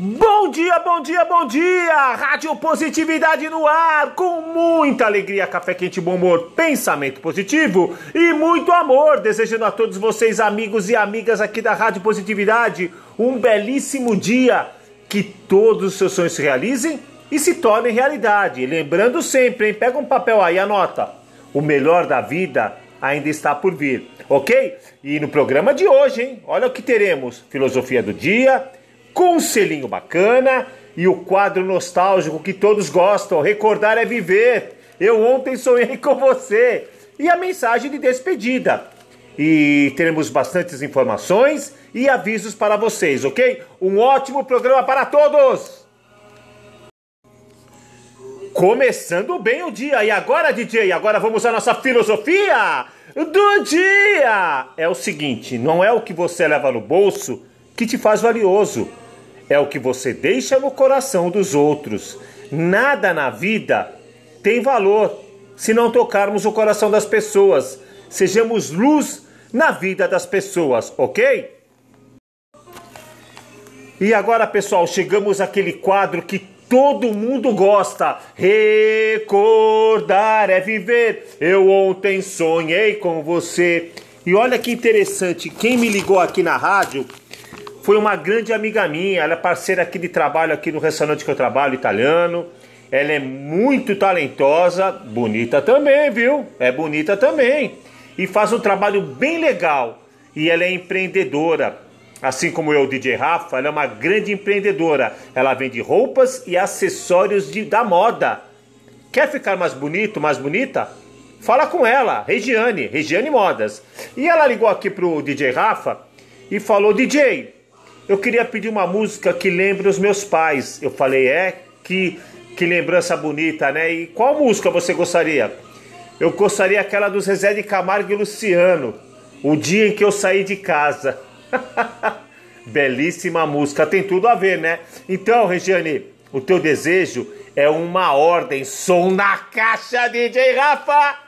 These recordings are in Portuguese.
Bom dia, bom dia, bom dia! Rádio Positividade no ar, com muita alegria, café quente, bom humor, pensamento positivo e muito amor. Desejando a todos vocês, amigos e amigas aqui da Rádio Positividade, um belíssimo dia. Que todos os seus sonhos se realizem e se tornem realidade. Lembrando sempre, hein? Pega um papel aí, anota. O melhor da vida ainda está por vir, ok? E no programa de hoje, hein? Olha o que teremos: filosofia do dia, conselhinho bacana e o quadro nostálgico que todos gostam. Recordar é viver. Eu ontem sonhei com você. E a mensagem de despedida. E teremos bastantes informações e avisos para vocês, ok? Um ótimo programa para todos! Começando bem o dia. E agora, DJ, agora vamos à nossa filosofia do dia. É o seguinte, não é o que você leva no bolso que te faz valioso. É o que você deixa no coração dos outros. Nada na vida tem valor se não tocarmos o coração das pessoas. Sejamos luz na vida das pessoas, ok? E agora, pessoal, chegamos àquele quadro que todo mundo gosta. Recordar é viver. Eu ontem sonhei com você. E olha que interessante, quem me ligou aqui na rádio foi uma grande amiga minha, ela é parceira aqui de trabalho aqui no restaurante que eu trabalho, italiano. Ela é muito talentosa, bonita também, viu? É bonita também. E faz um trabalho bem legal. E ela é empreendedora. Assim como eu, DJ Rafa, ela é uma grande empreendedora. Ela vende roupas e acessórios de, da moda. Quer ficar mais bonito, mais bonita? Fala com ela, Regiane, Regiane Modas. E ela ligou aqui pro DJ Rafa e falou: DJ, eu queria pedir uma música que lembre os meus pais. Eu falei: É, que, que lembrança bonita, né? E qual música você gostaria? Eu gostaria aquela dos Zezé de Camargo e Luciano. O dia em que eu saí de casa. Belíssima música, tem tudo a ver, né? Então, Regiane, o teu desejo é uma ordem. Som na caixa, DJ Rafa!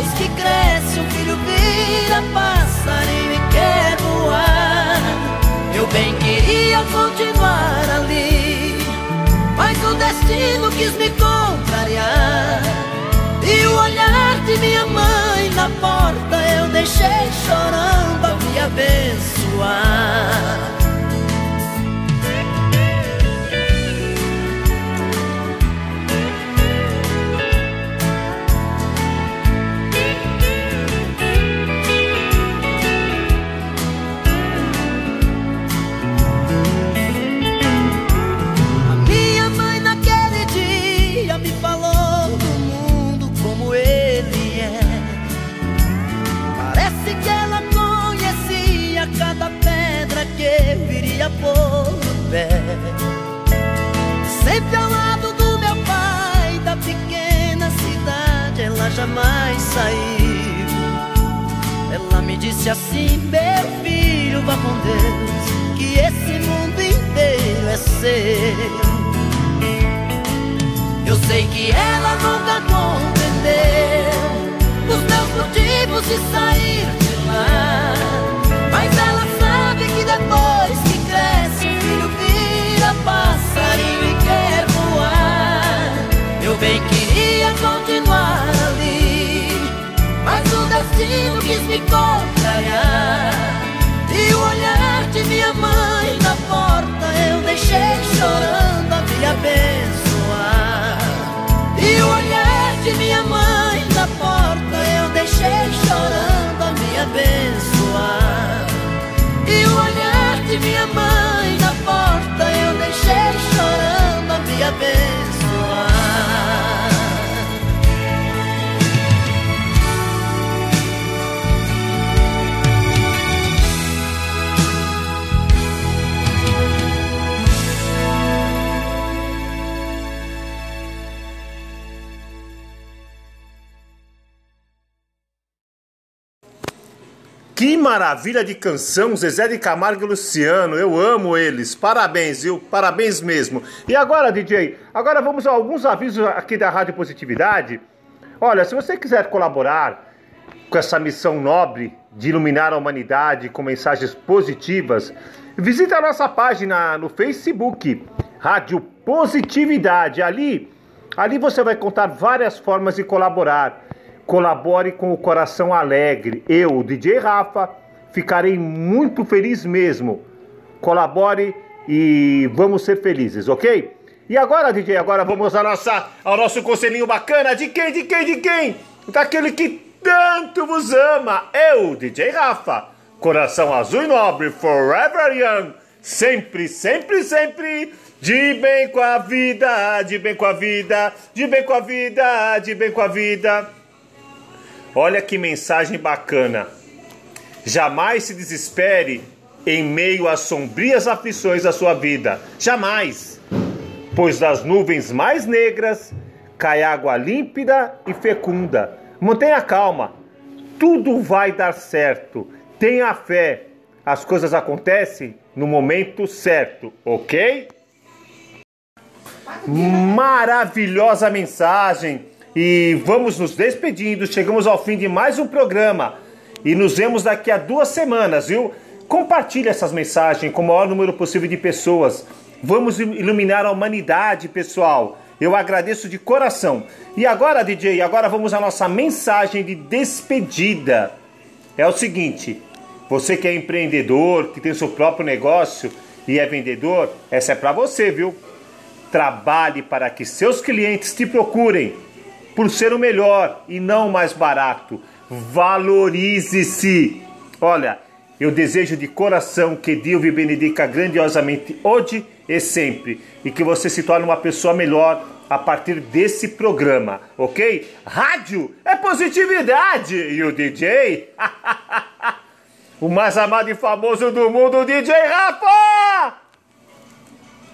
que cresce um filho vira passarinho e quer voar. Eu bem queria continuar ali, mas o destino quis me contrariar. E o olhar de minha mãe na porta eu deixei chorando a me abençoar. Saiu Ela me disse assim Meu filho, vá com Deus Que esse mundo inteiro é seu. Eu sei que ela Que maravilha de canção, Zezé de Camargo e Luciano. Eu amo eles. Parabéns, viu? Parabéns mesmo. E agora, DJ? Agora vamos a alguns avisos aqui da Rádio Positividade. Olha, se você quiser colaborar com essa missão nobre de iluminar a humanidade com mensagens positivas, visite a nossa página no Facebook, Rádio Positividade. Ali, ali você vai contar várias formas de colaborar. Colabore com o coração alegre. Eu, DJ Rafa, ficarei muito feliz mesmo. Colabore e vamos ser felizes, ok? E agora, DJ, agora vamos à nossa, ao nosso conselhinho bacana. De quem, de quem, de quem? Daquele que tanto vos ama. Eu, DJ Rafa. Coração azul e nobre, forever young. Sempre, sempre, sempre. De bem com a vida, de bem com a vida, de bem com a vida, de bem com a vida. Olha que mensagem bacana. Jamais se desespere em meio às sombrias aflições da sua vida. Jamais pois das nuvens mais negras cai água límpida e fecunda. Mantenha calma, tudo vai dar certo. Tenha fé, as coisas acontecem no momento certo, ok? Maravilhosa mensagem! E vamos nos despedindo. Chegamos ao fim de mais um programa e nos vemos daqui a duas semanas, viu? Compartilhe essas mensagens com o maior número possível de pessoas. Vamos iluminar a humanidade, pessoal. Eu agradeço de coração. E agora, DJ, agora vamos à nossa mensagem de despedida. É o seguinte: você que é empreendedor, que tem seu próprio negócio e é vendedor, essa é para você, viu? Trabalhe para que seus clientes te procurem por ser o melhor e não o mais barato. Valorize-se. Olha, eu desejo de coração que Deus me benedica grandiosamente hoje e sempre. E que você se torne uma pessoa melhor a partir desse programa, ok? Rádio é positividade! E o DJ? o mais amado e famoso do mundo, o DJ Rafa!